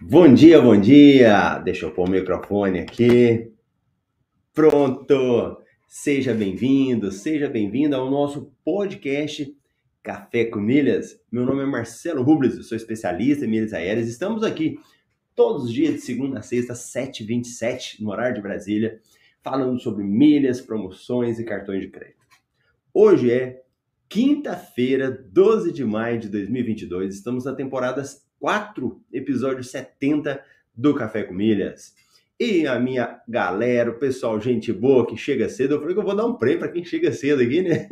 Bom dia, bom dia! Deixa eu pôr o microfone aqui. Pronto! Seja bem-vindo, seja bem-vinda ao nosso podcast Café com Milhas. Meu nome é Marcelo Rubles, eu sou especialista em milhas aéreas. Estamos aqui todos os dias de segunda a sexta, 7h27, no horário de Brasília, falando sobre milhas, promoções e cartões de crédito. Hoje é quinta-feira, 12 de maio de 2022. Estamos na temporada 4, episódio 70 do Café com Milhas. E a minha galera, o pessoal, gente boa que chega cedo, eu falei que eu vou dar um prêmio para quem chega cedo aqui, né?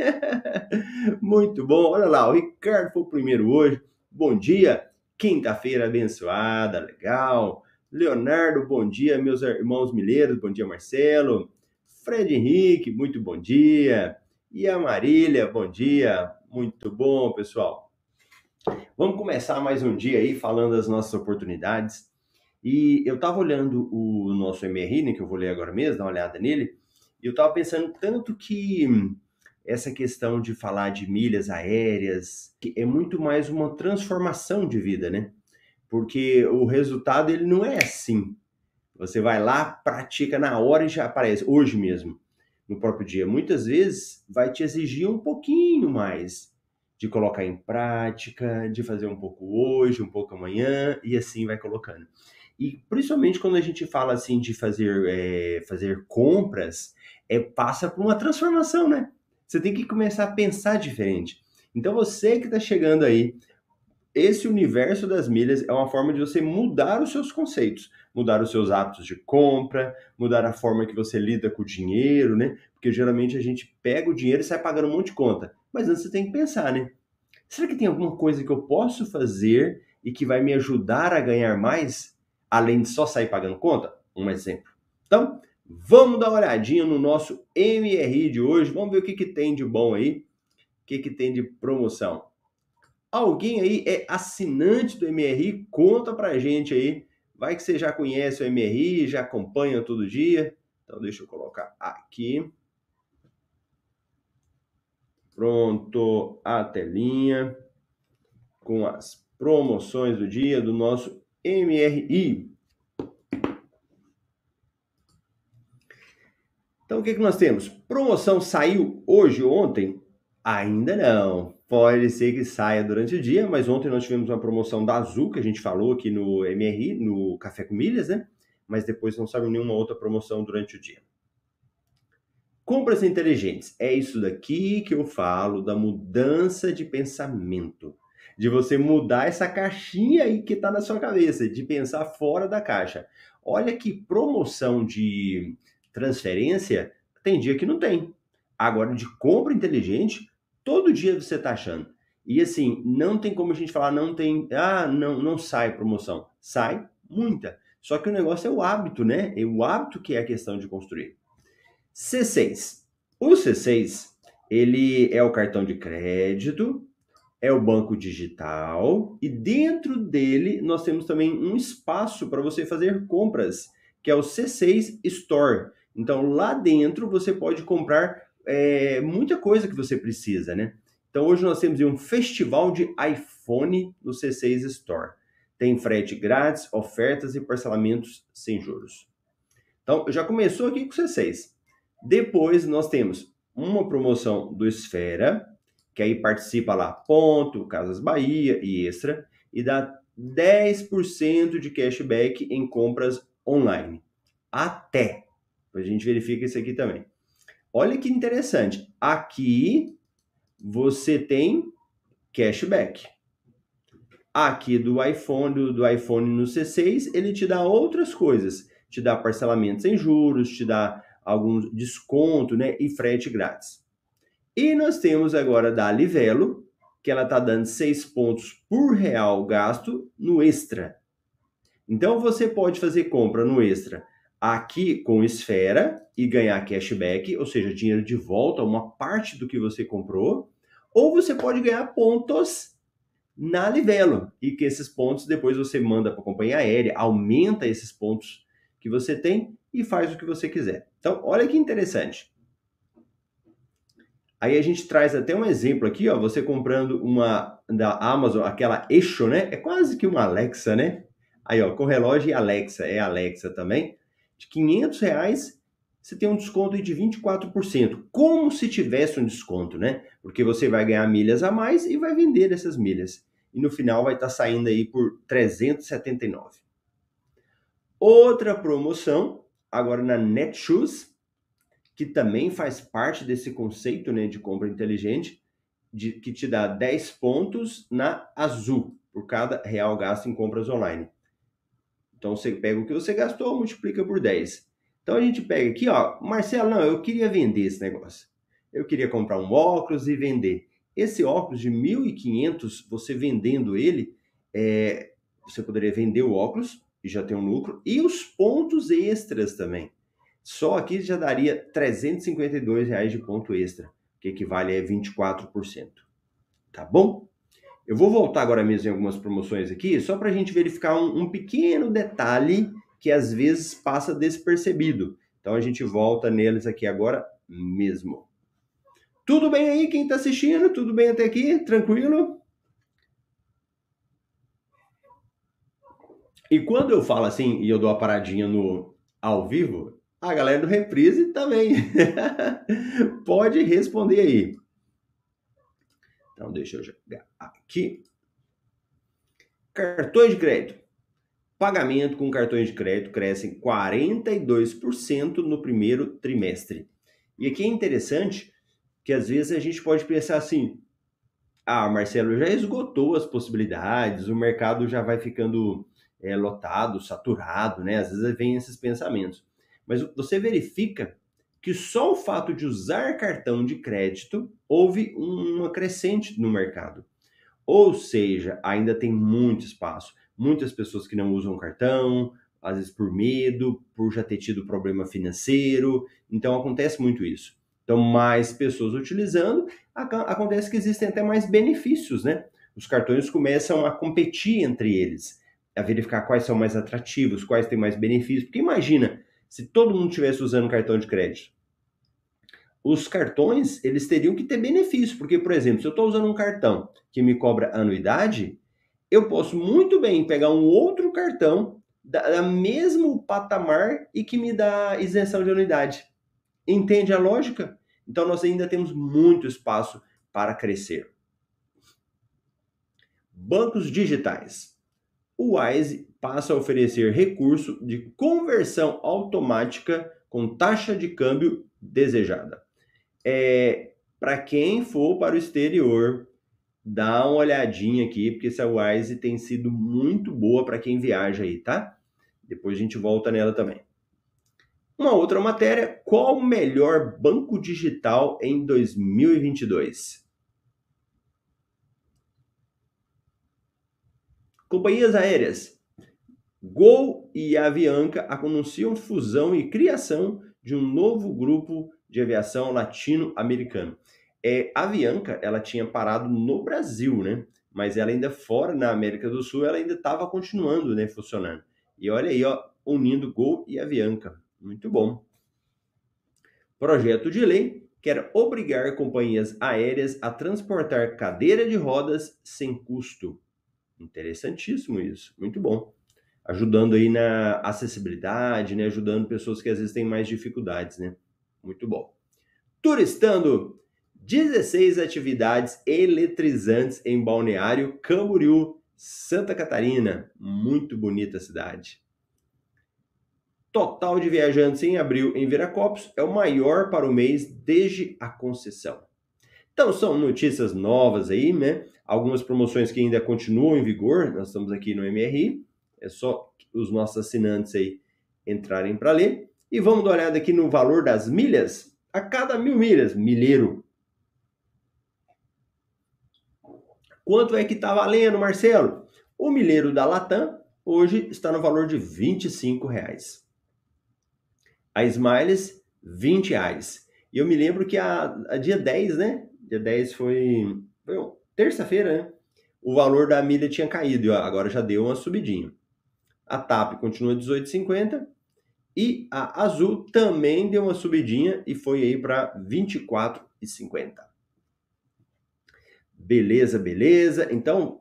Muito bom. Olha lá, o Ricardo foi o primeiro hoje. Bom dia, quinta-feira abençoada, legal. Leonardo, bom dia, meus irmãos milheiros, bom dia, Marcelo. Fred Henrique, muito bom dia. E a Marília, bom dia. Muito bom, pessoal. Vamos começar mais um dia aí falando das nossas oportunidades. E eu estava olhando o nosso MRI, né, que eu vou ler agora mesmo, dar uma olhada nele, e eu estava pensando tanto que essa questão de falar de milhas aéreas é muito mais uma transformação de vida, né? Porque o resultado ele não é assim. Você vai lá, pratica na hora e já aparece, hoje mesmo, no próprio dia. Muitas vezes vai te exigir um pouquinho mais de colocar em prática, de fazer um pouco hoje, um pouco amanhã, e assim vai colocando. E principalmente quando a gente fala assim de fazer, é, fazer compras, é, passa por uma transformação, né? Você tem que começar a pensar diferente. Então você que está chegando aí, esse universo das milhas é uma forma de você mudar os seus conceitos, mudar os seus hábitos de compra, mudar a forma que você lida com o dinheiro, né? Porque geralmente a gente pega o dinheiro e sai pagando um monte de conta. Mas antes você tem que pensar, né? Será que tem alguma coisa que eu posso fazer e que vai me ajudar a ganhar mais, além de só sair pagando conta? Um exemplo. Então, vamos dar uma olhadinha no nosso MRI de hoje. Vamos ver o que, que tem de bom aí, o que, que tem de promoção. Alguém aí é assinante do MRI? Conta pra gente aí. Vai que você já conhece o MRI, já acompanha todo dia. Então, deixa eu colocar aqui. Pronto, a telinha com as promoções do dia do nosso MRI. Então, o que, que nós temos? Promoção saiu hoje ou ontem? Ainda não. Pode ser que saia durante o dia, mas ontem nós tivemos uma promoção da Azul, que a gente falou aqui no MRI, no Café com Milhas, né? Mas depois não saiu nenhuma outra promoção durante o dia. Compras inteligentes. É isso daqui que eu falo da mudança de pensamento. De você mudar essa caixinha aí que está na sua cabeça, de pensar fora da caixa. Olha que promoção de transferência tem dia que não tem. Agora, de compra inteligente, todo dia você está achando. E assim, não tem como a gente falar, não tem, ah, não, não sai promoção. Sai muita. Só que o negócio é o hábito, né? É o hábito que é a questão de construir. C6. O C6, ele é o cartão de crédito, é o banco digital e dentro dele nós temos também um espaço para você fazer compras, que é o C6 Store. Então lá dentro você pode comprar é, muita coisa que você precisa, né? Então hoje nós temos um festival de iPhone no C6 Store. Tem frete grátis, ofertas e parcelamentos sem juros. Então já começou aqui com o C6. Depois nós temos uma promoção do Esfera, que aí participa lá Ponto, Casas Bahia e Extra, e dá 10% de cashback em compras online. Até. A gente verifica isso aqui também. Olha que interessante. Aqui você tem cashback. Aqui do iPhone, do, do iPhone no C6, ele te dá outras coisas. Te dá parcelamentos sem juros, te dá algum desconto, né? E frete grátis. E nós temos agora da Livelo, que ela está dando 6 pontos por real gasto no extra. Então você pode fazer compra no extra aqui com esfera e ganhar cashback, ou seja, dinheiro de volta, uma parte do que você comprou, ou você pode ganhar pontos na Livelo e que esses pontos depois você manda para a companhia aérea, aumenta esses pontos que você tem e faz o que você quiser. Então, olha que interessante. Aí a gente traz até um exemplo aqui, ó, você comprando uma da Amazon, aquela Echo, né? É quase que uma Alexa, né? Aí, ó, com relógio e Alexa, é Alexa também de 500 reais, você tem um desconto de 24%, como se tivesse um desconto, né? Porque você vai ganhar milhas a mais e vai vender essas milhas. E no final vai estar tá saindo aí por 379. Outra promoção, agora na Netshoes, que também faz parte desse conceito né, de compra inteligente, de, que te dá 10 pontos na Azul, por cada real gasto em compras online. Então você pega o que você gastou, multiplica por 10. Então a gente pega aqui, ó, Marcelo, não, eu queria vender esse negócio. Eu queria comprar um óculos e vender. Esse óculos de 1.500, você vendendo ele, é, você poderia vender o óculos já ter um lucro, e os pontos extras também. Só aqui já daria 352 reais de ponto extra, que equivale a 24%. Tá bom? Eu vou voltar agora mesmo em algumas promoções aqui, só para a gente verificar um, um, pequeno detalhe que às vezes passa despercebido. Então a gente volta neles aqui agora mesmo. Tudo bem aí, quem está assistindo? Tudo bem até aqui? Tranquilo? E quando eu falo assim e eu dou a paradinha no ao vivo, a galera do Reprise também pode responder aí. Então, deixa eu jogar aqui. Cartões de crédito. Pagamento com cartões de crédito crescem 42% no primeiro trimestre. E aqui é interessante que às vezes a gente pode pensar assim: ah, Marcelo, já esgotou as possibilidades, o mercado já vai ficando é, lotado, saturado, né? Às vezes vem esses pensamentos. Mas você verifica que só o fato de usar cartão de crédito houve uma crescente no mercado. Ou seja, ainda tem muito espaço. Muitas pessoas que não usam cartão, às vezes por medo, por já ter tido problema financeiro. Então acontece muito isso. Então, mais pessoas utilizando, acontece que existem até mais benefícios, né? Os cartões começam a competir entre eles, a verificar quais são mais atrativos, quais têm mais benefícios. Porque imagina, se todo mundo estivesse usando cartão de crédito, os cartões eles teriam que ter benefício, porque, por exemplo, se eu estou usando um cartão que me cobra anuidade, eu posso muito bem pegar um outro cartão da, da mesmo patamar e que me dá isenção de anuidade. Entende a lógica? Então nós ainda temos muito espaço para crescer. Bancos digitais. O Wise passa a oferecer recurso de conversão automática com taxa de câmbio desejada é, para quem for para o exterior, dá uma olhadinha aqui, porque essa Wise tem sido muito boa para quem viaja aí, tá? Depois a gente volta nela também. Uma outra matéria, qual o melhor banco digital em 2022? Companhias aéreas. Gol e Avianca anunciam fusão e criação de um novo grupo de aviação latino-americano. É, a Avianca, ela tinha parado no Brasil, né? Mas ela ainda fora, na América do Sul, ela ainda estava continuando, né, funcionando. E olha aí, ó, unindo Gol e Avianca. Muito bom. Projeto de lei quer obrigar companhias aéreas a transportar cadeira de rodas sem custo. Interessantíssimo isso, muito bom. Ajudando aí na acessibilidade, né? Ajudando pessoas que às vezes têm mais dificuldades, né? Muito bom. Turistando. 16 atividades eletrizantes em Balneário Camboriú, Santa Catarina. Muito bonita a cidade. Total de viajantes em abril em Viracopos é o maior para o mês desde a concessão. Então, são notícias novas aí, né? Algumas promoções que ainda continuam em vigor. Nós estamos aqui no MRI. É só os nossos assinantes aí entrarem para ler. E vamos dar uma olhada aqui no valor das milhas. A cada mil milhas, milheiro. Quanto é que está valendo, Marcelo? O milheiro da Latam hoje está no valor de R$ reais. A Smiles, 20 reais. E eu me lembro que a, a dia 10, né? Dia 10 foi, foi terça-feira, né? O valor da milha tinha caído e agora já deu uma subidinha. A TAP continua 18,50 e a Azul também deu uma subidinha e foi aí para 24,50. Beleza, beleza. Então,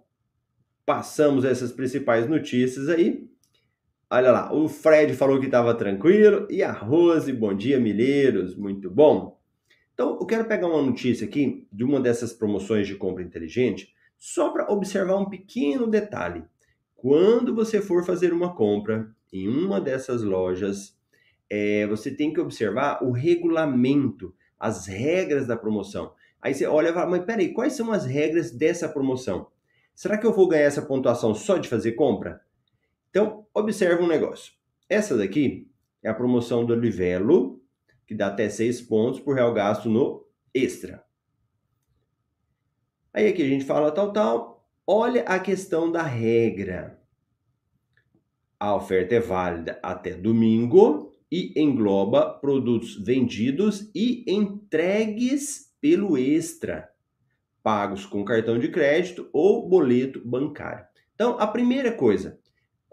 passamos essas principais notícias aí. Olha lá, o Fred falou que estava tranquilo e a Rose, bom dia, milheiros, muito bom. Então, eu quero pegar uma notícia aqui de uma dessas promoções de compra inteligente, só para observar um pequeno detalhe. Quando você for fazer uma compra em uma dessas lojas, é, você tem que observar o regulamento, as regras da promoção. Aí você olha e fala, mas peraí, quais são as regras dessa promoção? Será que eu vou ganhar essa pontuação só de fazer compra? Então, observa um negócio. Essa daqui é a promoção do Livelo, que dá até 6 pontos por real gasto no extra. Aí aqui a gente fala tal, tal. Olha a questão da regra. A oferta é válida até domingo e engloba produtos vendidos e entregues pelo extra pagos com cartão de crédito ou boleto bancário. Então, a primeira coisa,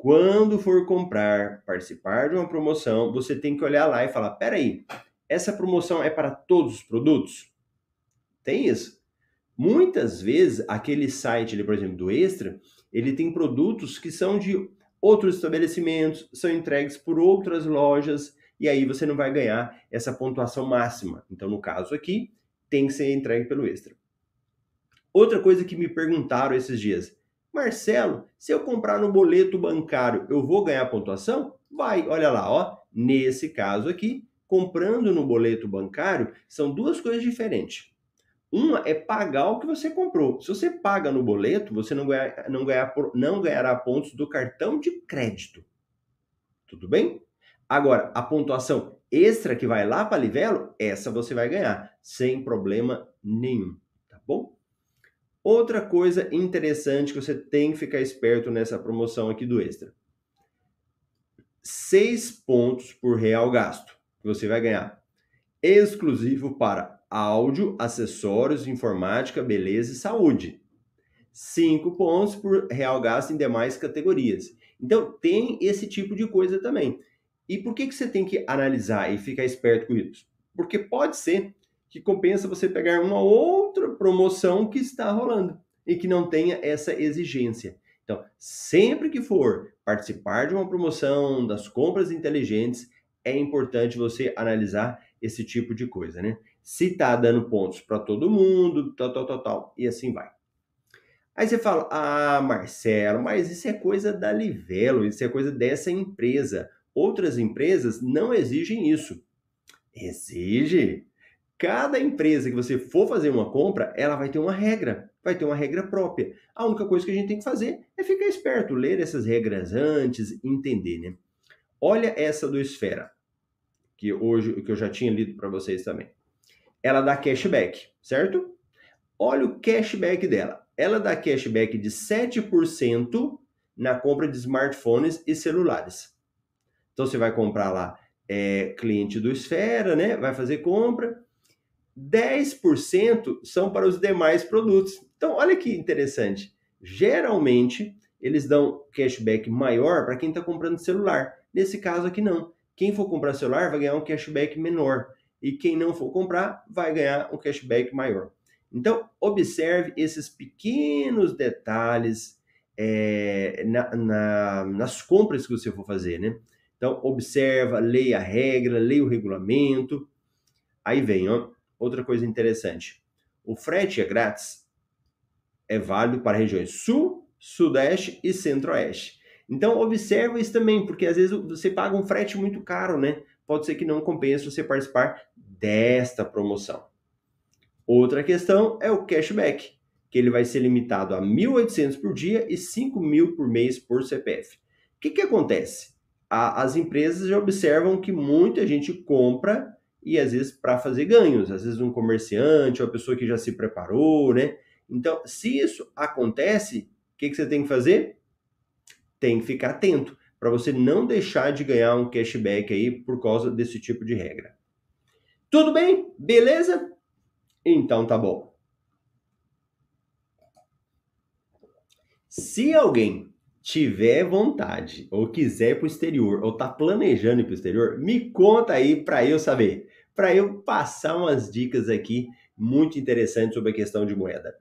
quando for comprar, participar de uma promoção, você tem que olhar lá e falar: peraí, essa promoção é para todos os produtos? Tem isso. Muitas vezes, aquele site, por exemplo, do Extra, ele tem produtos que são de outros estabelecimentos, são entregues por outras lojas, e aí você não vai ganhar essa pontuação máxima. Então, no caso aqui, tem que ser entregue pelo Extra. Outra coisa que me perguntaram esses dias, Marcelo, se eu comprar no boleto bancário, eu vou ganhar pontuação? Vai, olha lá, ó. Nesse caso aqui, comprando no boleto bancário, são duas coisas diferentes. Uma é pagar o que você comprou. Se você paga no boleto, você não, ganha, não, ganhar, não ganhará pontos do cartão de crédito. Tudo bem? Agora, a pontuação extra que vai lá para Livelo, essa você vai ganhar, sem problema nenhum. Tá bom? Outra coisa interessante que você tem que ficar esperto nessa promoção aqui do Extra. seis pontos por real gasto que você vai ganhar. Exclusivo para áudio, acessórios, informática, beleza e saúde. cinco pontos por real gasto em demais categorias. Então tem esse tipo de coisa também. E por que, que você tem que analisar e ficar esperto com isso? Porque pode ser que compensa você pegar uma outra promoção que está rolando e que não tenha essa exigência. Então, sempre que for participar de uma promoção, das compras inteligentes, é importante você analisar esse tipo de coisa, né? Se tá dando pontos para todo mundo, tal, tal, tal, tal, e assim vai. Aí você fala, ah, Marcelo, mas isso é coisa da Livelo, isso é coisa dessa empresa. Outras empresas não exigem isso. Exige. Cada empresa que você for fazer uma compra, ela vai ter uma regra, vai ter uma regra própria. A única coisa que a gente tem que fazer é ficar esperto, ler essas regras antes, entender, né? Olha essa do Esfera, que hoje que eu já tinha lido para vocês também. Ela dá cashback, certo? Olha o cashback dela. Ela dá cashback de 7% na compra de smartphones e celulares. Então você vai comprar lá, é, cliente do Esfera, né? Vai fazer compra, 10% são para os demais produtos. Então, olha que interessante. Geralmente, eles dão cashback maior para quem está comprando celular. Nesse caso aqui, não. Quem for comprar celular vai ganhar um cashback menor. E quem não for comprar vai ganhar um cashback maior. Então, observe esses pequenos detalhes é, na, na, nas compras que você for fazer, né? Então, observa, leia a regra, leia o regulamento. Aí vem, ó, outra coisa interessante. O frete é grátis. É válido para regiões Sul, Sudeste e Centro-Oeste. Então, observa isso também, porque às vezes você paga um frete muito caro, né? Pode ser que não compense você participar desta promoção. Outra questão é o cashback, que ele vai ser limitado a 1.800 por dia e 5.000 por mês por CPF. O que, que acontece? A, as empresas já observam que muita gente compra e às vezes para fazer ganhos, às vezes um comerciante, uma pessoa que já se preparou, né? Então, se isso acontece, o que, que você tem que fazer? Tem que ficar atento para você não deixar de ganhar um cashback aí por causa desse tipo de regra. Tudo bem? Beleza? Então tá bom. Se alguém tiver vontade ou quiser ir para o exterior ou tá planejando ir para o exterior, me conta aí para eu saber, para eu passar umas dicas aqui muito interessantes sobre a questão de moeda.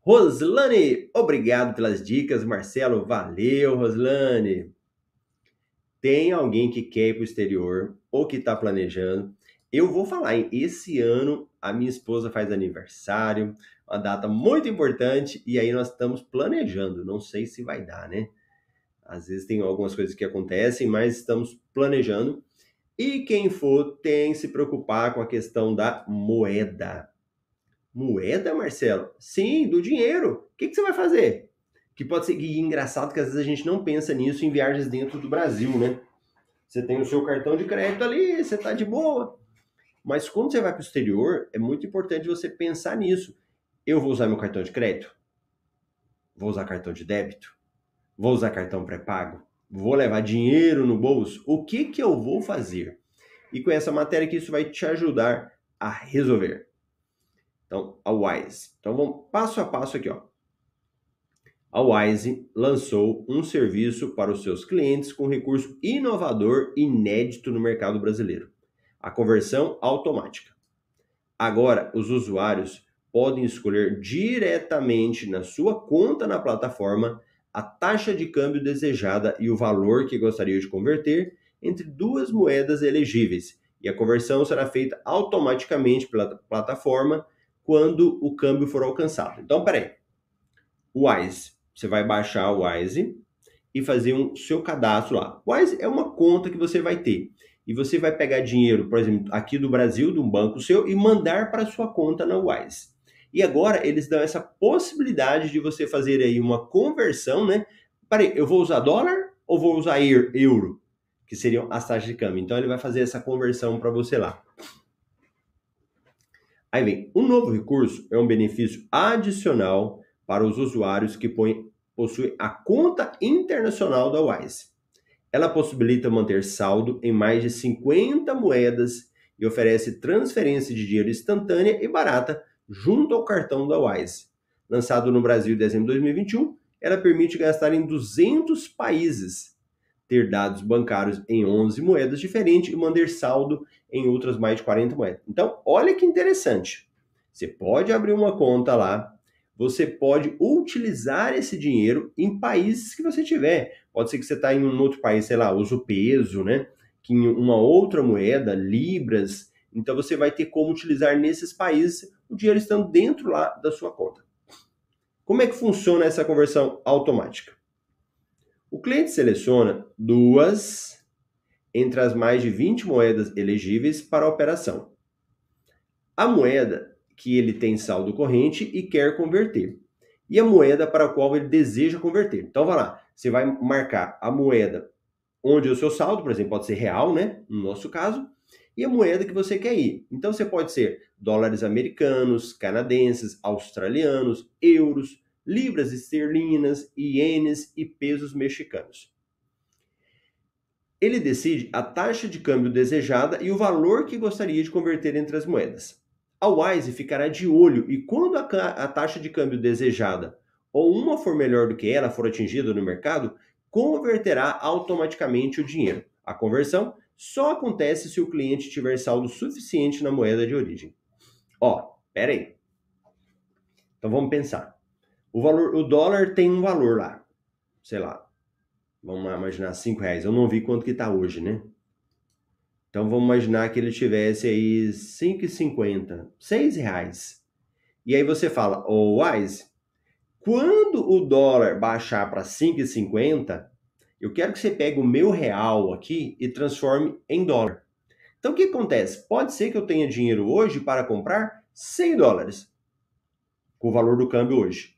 Roslane, obrigado pelas dicas, Marcelo, valeu, Roslane. Tem alguém que quer ir para o exterior ou que está planejando? Eu vou falar, hein? Esse ano a minha esposa faz aniversário, uma data muito importante, e aí nós estamos planejando. Não sei se vai dar, né? Às vezes tem algumas coisas que acontecem, mas estamos planejando. E quem for tem se preocupar com a questão da moeda. Moeda, Marcelo? Sim, do dinheiro. O que, que você vai fazer? Que pode ser que engraçado que às vezes a gente não pensa nisso em viagens dentro do Brasil, né? Você tem o seu cartão de crédito ali, você tá de boa. Mas quando você vai para o exterior, é muito importante você pensar nisso. Eu vou usar meu cartão de crédito? Vou usar cartão de débito? Vou usar cartão pré-pago? Vou levar dinheiro no bolso? O que, que eu vou fazer? E com essa matéria que isso vai te ajudar a resolver. Então, a Wise. Então, vamos passo a passo aqui, ó. A Wise lançou um serviço para os seus clientes com recurso inovador inédito no mercado brasileiro: a conversão automática. Agora, os usuários podem escolher diretamente na sua conta na plataforma a taxa de câmbio desejada e o valor que gostaria de converter entre duas moedas elegíveis, e a conversão será feita automaticamente pela plataforma quando o câmbio for alcançado. Então, peraí. Wise, você vai baixar o Wise e fazer um seu cadastro lá. Wise é uma conta que você vai ter. E você vai pegar dinheiro, por exemplo, aqui do Brasil, de um banco seu, e mandar para sua conta na Wise. E agora eles dão essa possibilidade de você fazer aí uma conversão, né? Peraí, eu vou usar dólar ou vou usar euro? Que seriam as taxas de câmbio. Então ele vai fazer essa conversão para você lá. Aí vem, um novo recurso é um benefício adicional para os usuários que põem, possuem a conta internacional da Wise. Ela possibilita manter saldo em mais de 50 moedas e oferece transferência de dinheiro instantânea e barata junto ao cartão da Wise. Lançado no Brasil em dezembro de 2021, ela permite gastar em 200 países, ter dados bancários em 11 moedas diferentes e manter saldo em outras mais de 40 moedas. Então, olha que interessante. Você pode abrir uma conta lá, você pode utilizar esse dinheiro em países que você tiver. Pode ser que você está em um outro país, sei lá, usa o peso, né? Que em uma outra moeda, libras. Então você vai ter como utilizar nesses países o dinheiro estando dentro lá da sua conta. Como é que funciona essa conversão automática? O cliente seleciona duas entre as mais de 20 moedas elegíveis para a operação. A moeda que ele tem saldo corrente e quer converter. E a moeda para a qual ele deseja converter. Então, vai lá, você vai marcar a moeda onde é o seu saldo, por exemplo, pode ser real, né? No nosso caso, e a moeda que você quer ir. Então você pode ser dólares americanos, canadenses, australianos, euros, libras esterlinas, ienes e pesos mexicanos. Ele decide a taxa de câmbio desejada e o valor que gostaria de converter entre as moedas. A Wise ficará de olho e quando a, taxa de câmbio desejada ou uma for melhor do que ela for atingida no mercado, converterá automaticamente o dinheiro. A conversão só acontece se o cliente tiver saldo suficiente na moeda de origem. Ó, pera aí. Então vamos pensar. O valor, o dólar tem um valor lá, sei lá. Vamos imaginar 5 reais. Eu não vi quanto que está hoje, né? Então vamos imaginar que ele tivesse aí 5,50, 6 reais. E aí você fala, ô oh, Wise, quando o dólar baixar para 5,50, eu quero que você pegue o meu real aqui e transforme em dólar. Então o que acontece? Pode ser que eu tenha dinheiro hoje para comprar 100 dólares, com o valor do câmbio hoje.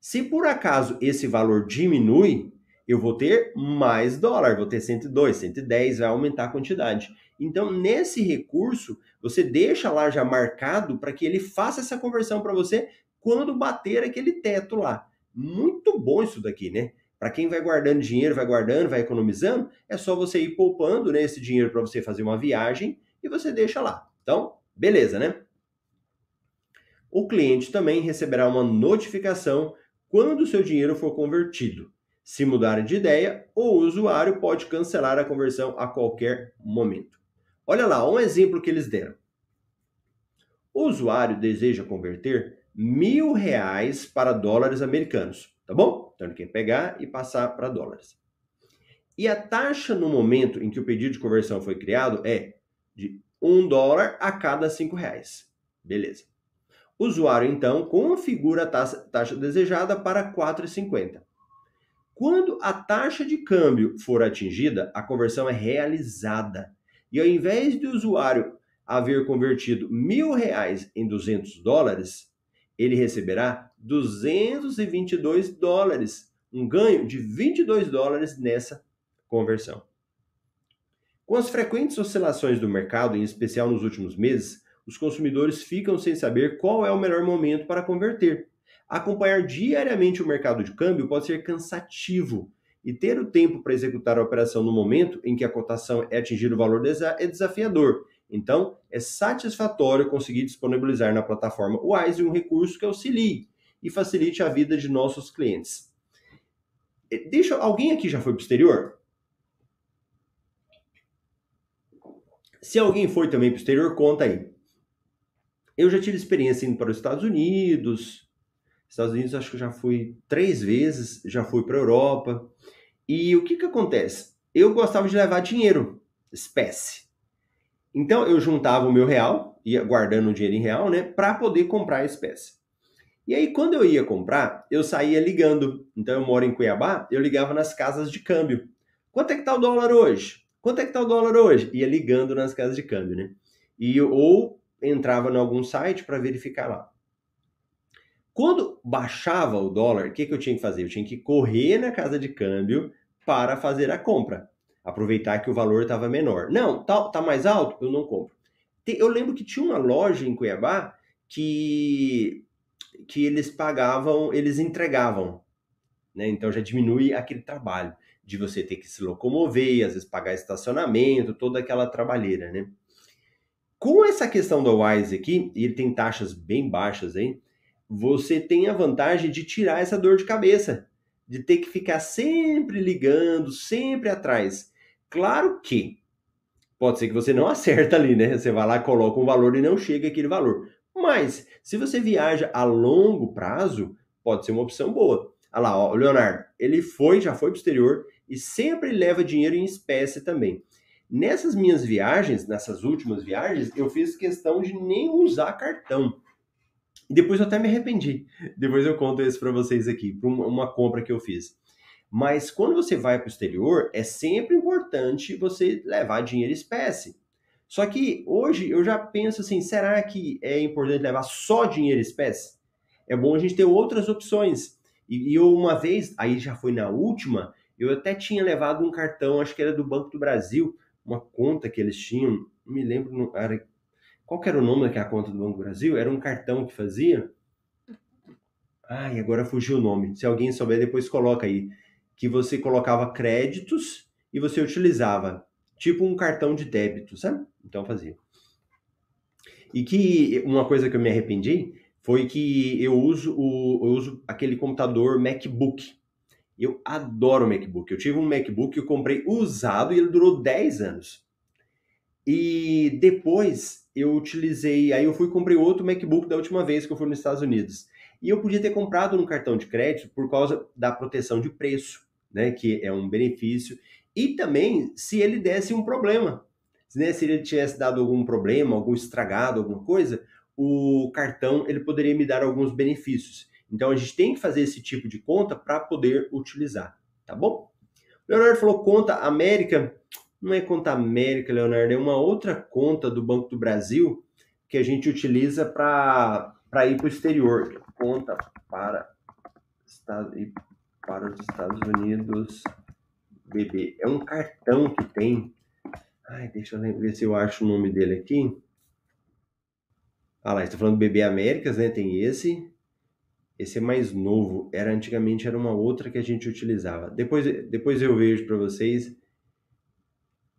Se por acaso esse valor diminui, eu vou ter mais dólar, vou ter 102, 110, vai aumentar a quantidade. Então, nesse recurso, você deixa lá já marcado para que ele faça essa conversão para você quando bater aquele teto lá. Muito bom isso daqui, né? Para quem vai guardando dinheiro, vai guardando, vai economizando, é só você ir poupando né, esse dinheiro para você fazer uma viagem e você deixa lá. Então, beleza, né? O cliente também receberá uma notificação quando o seu dinheiro for convertido. Se mudar de ideia, o usuário pode cancelar a conversão a qualquer momento. Olha lá, um exemplo que eles deram. O usuário deseja converter mil reais para dólares americanos, tá bom? Então ele quer pegar e passar para dólares. E a taxa no momento em que o pedido de conversão foi criado é de um dólar a cada cinco reais. Beleza. O usuário então configura a taxa, taxa desejada para 4,50. Quando a taxa de câmbio for atingida, a conversão é realizada. E ao invés de o usuário haver convertido mil reais em 200 dólares, ele receberá 222 dólares, um ganho de 22 dólares nessa conversão. Com as frequentes oscilações do mercado, em especial nos últimos meses, os consumidores ficam sem saber qual é o melhor momento para converter. Acompanhar diariamente o mercado de câmbio pode ser cansativo e ter o tempo para executar a operação no momento em que a cotação é atingir o valor é desafiador. Então, é satisfatório conseguir disponibilizar na plataforma Wise um recurso que auxilie e facilite a vida de nossos clientes. Deixa, alguém aqui já foi para o exterior? Se alguém foi também para o exterior, conta aí. Eu já tive experiência indo para os Estados Unidos. Estados Unidos acho que já fui três vezes, já fui para a Europa. E o que que acontece? Eu gostava de levar dinheiro, espécie. Então eu juntava o meu real, ia guardando o dinheiro em real, né, para poder comprar a espécie. E aí quando eu ia comprar, eu saía ligando. Então eu moro em Cuiabá, eu ligava nas casas de câmbio. Quanto é que tá o dólar hoje? Quanto é que tá o dólar hoje? Ia ligando nas casas de câmbio, né? E ou entrava em algum site para verificar lá. Quando baixava o dólar, o que, que eu tinha que fazer? Eu tinha que correr na casa de câmbio para fazer a compra. Aproveitar que o valor estava menor. Não, tá, tá mais alto? Eu não compro. Eu lembro que tinha uma loja em Cuiabá que, que eles pagavam, eles entregavam. Né? Então já diminui aquele trabalho de você ter que se locomover, às vezes pagar estacionamento, toda aquela trabalheira, né? Com essa questão do Wise aqui, e ele tem taxas bem baixas aí, você tem a vantagem de tirar essa dor de cabeça, de ter que ficar sempre ligando, sempre atrás. Claro que pode ser que você não acerta ali, né? Você vai lá, coloca um valor e não chega aquele valor. Mas se você viaja a longo prazo, pode ser uma opção boa. Olha lá, ó, o Leonardo, ele foi, já foi para o exterior e sempre leva dinheiro em espécie também. Nessas minhas viagens, nessas últimas viagens, eu fiz questão de nem usar cartão. E depois eu até me arrependi. Depois eu conto isso para vocês aqui, para uma compra que eu fiz. Mas quando você vai para o exterior, é sempre importante você levar dinheiro espécie. Só que hoje eu já penso assim, será que é importante levar só dinheiro espécie? É bom a gente ter outras opções. E, e eu uma vez, aí já foi na última, eu até tinha levado um cartão, acho que era do Banco do Brasil, uma conta que eles tinham, não me lembro, era qual era o nome daquela conta do Banco do Brasil? Era um cartão que fazia. Ai, agora fugiu o nome. Se alguém souber, depois coloca aí. Que você colocava créditos e você utilizava. Tipo um cartão de débito, sabe? Então fazia. E que uma coisa que eu me arrependi foi que eu uso, o, eu uso aquele computador MacBook. Eu adoro MacBook. Eu tive um MacBook que eu comprei usado e ele durou 10 anos. E depois eu utilizei, aí eu fui comprei outro MacBook da última vez que eu fui nos Estados Unidos. E eu podia ter comprado no cartão de crédito por causa da proteção de preço, né, que é um benefício, e também se ele desse um problema. né, se ele tivesse dado algum problema, algum estragado, alguma coisa, o cartão ele poderia me dar alguns benefícios. Então a gente tem que fazer esse tipo de conta para poder utilizar, tá bom? Leonardo falou conta América. Não é conta América, Leonardo, é uma outra conta do Banco do Brasil que a gente utiliza para ir para o exterior. Conta para, para os Estados Unidos BB. É um cartão que tem. Ai, deixa eu ver se eu acho o nome dele aqui. Ah lá, está falando BB Américas, né? Tem esse. Esse é mais novo. Era antigamente era uma outra que a gente utilizava. Depois, depois eu vejo para vocês.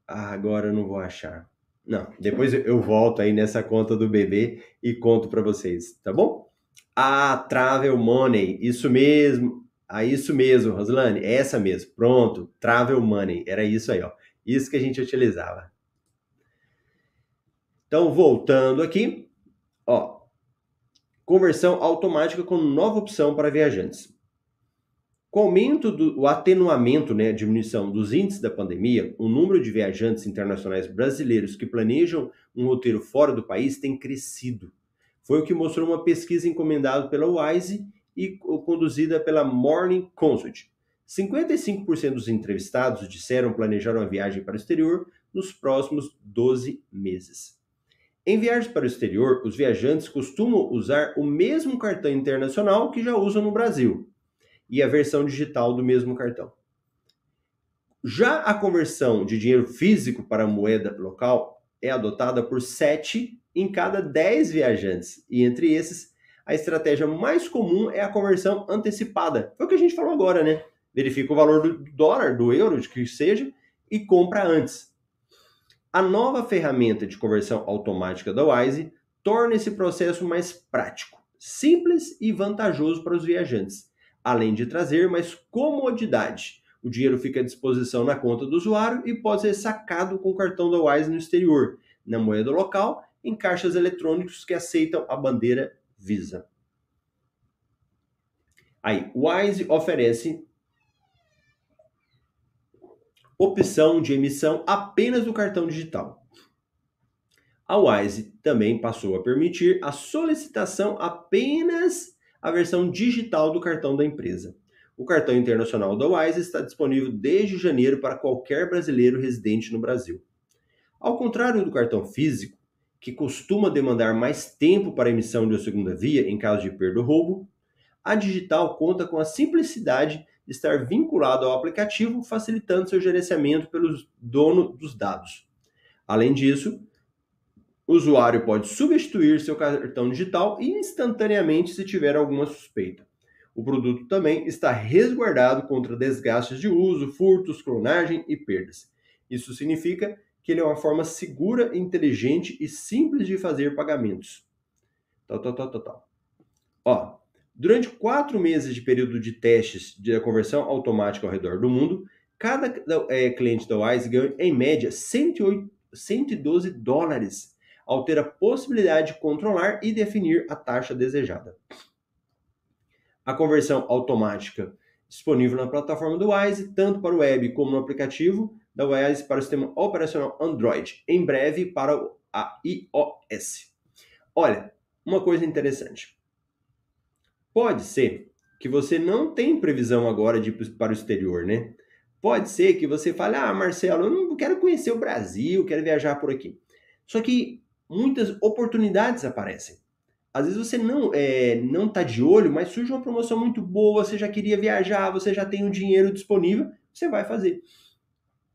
Ah, agora eu não vou achar. Não, depois eu volto aí nessa conta do BB e conto para vocês, tá bom? A Travel Money, isso mesmo. Ah, isso mesmo, Roslane, é essa mesmo. Pronto, Travel Money, era isso aí, ó. Isso que a gente utilizava. Então, voltando aqui, ó, conversão automática com nova opção para viajantes. Com o aumento do o atenuamento, né, diminuição dos índices da pandemia, o número de viajantes internacionais brasileiros que planejam um roteiro fora do país tem crescido. Foi o que mostrou uma pesquisa encomendada pela Wise e conduzida pela Morning Consult. 55% dos entrevistados disseram planejar uma viagem para o exterior nos próximos 12 meses. Em viagens para o exterior, os viajantes costumam usar o mesmo cartão internacional que já usam no Brasil e a versão digital do mesmo cartão. Já a conversão de dinheiro físico para moeda local é adotada por 7 em cada 10 viajantes, e entre esses, a estratégia mais comum é a conversão antecipada. Foi o que a gente falou agora, né? Verifica o valor do dólar, do euro, de que seja, e compra antes. A nova ferramenta de conversão automática da Wise torna esse processo mais prático, simples e vantajoso para os viajantes, além de trazer mais comodidade. O dinheiro fica à disposição na conta do usuário e pode ser sacado com o cartão da Wise no exterior, na moeda local, em caixas eletrônicos que aceitam a bandeira Visa. Aí, Wise oferece opção de emissão apenas do cartão digital. A Wise também passou a permitir a solicitação apenas a versão digital do cartão da empresa. O cartão internacional da Wise está disponível desde janeiro para qualquer brasileiro residente no Brasil. Ao contrário do cartão físico, que costuma demandar mais tempo para a emissão de uma segunda via em caso de perda ou roubo, a digital conta com a simplicidade estar vinculado ao aplicativo, facilitando seu gerenciamento pelo dono dos dados. Além disso, o usuário pode substituir seu cartão digital instantaneamente se tiver alguma suspeita. O produto também está resguardado contra desgastes de uso, furtos, clonagem e perdas. Isso significa que ele é uma forma segura, inteligente e simples de fazer pagamentos. Tal, tal, tal, tal, tal. Ó, Durante quatro meses de período de testes de conversão automática ao redor do mundo, cada é, cliente da Wise ganha, em média, 108, 112 dólares ao ter a possibilidade de controlar e definir a taxa desejada. A conversão automática disponível na plataforma do Wise, tanto para o web como no aplicativo da Wise para o sistema operacional Android, em breve para a iOS. Olha, uma coisa interessante. Pode ser que você não tem previsão agora de ir para o exterior, né? Pode ser que você fale, ah, Marcelo, eu não quero conhecer o Brasil, quero viajar por aqui. Só que muitas oportunidades aparecem. Às vezes você não é, não está de olho, mas surge uma promoção muito boa, você já queria viajar, você já tem o dinheiro disponível, você vai fazer.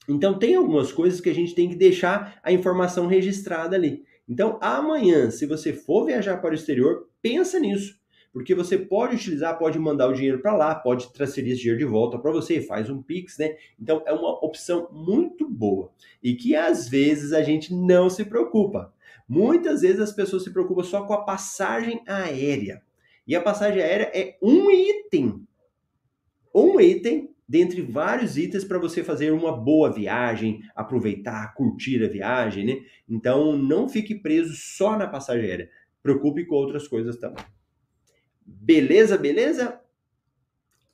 Então tem algumas coisas que a gente tem que deixar a informação registrada ali. Então amanhã, se você for viajar para o exterior, pensa nisso porque você pode utilizar, pode mandar o dinheiro para lá, pode transferir esse dinheiro de volta para você, faz um Pix, né? Então é uma opção muito boa e que às vezes a gente não se preocupa. Muitas vezes as pessoas se preocupam só com a passagem aérea. E a passagem aérea é um item. Um item dentre vários itens para você fazer uma boa viagem, aproveitar, curtir a viagem, né? Então não fique preso só na passagem aérea. Preocupe com outras coisas também. Beleza, beleza?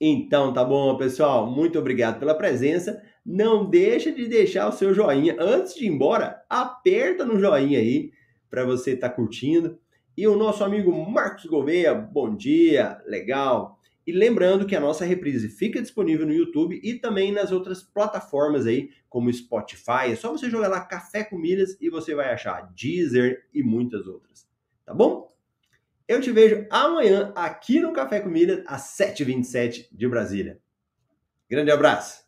Então tá bom, pessoal. Muito obrigado pela presença. Não deixa de deixar o seu joinha. Antes de ir embora, aperta no joinha aí para você estar tá curtindo. E o nosso amigo Marcos Gouveia, bom dia, legal. E lembrando que a nossa reprise fica disponível no YouTube e também nas outras plataformas aí, como Spotify. É só você jogar lá Café com Milhas e você vai achar Deezer e muitas outras. Tá bom? Eu te vejo amanhã aqui no Café com Milhas, às 7h27 de Brasília. Grande abraço!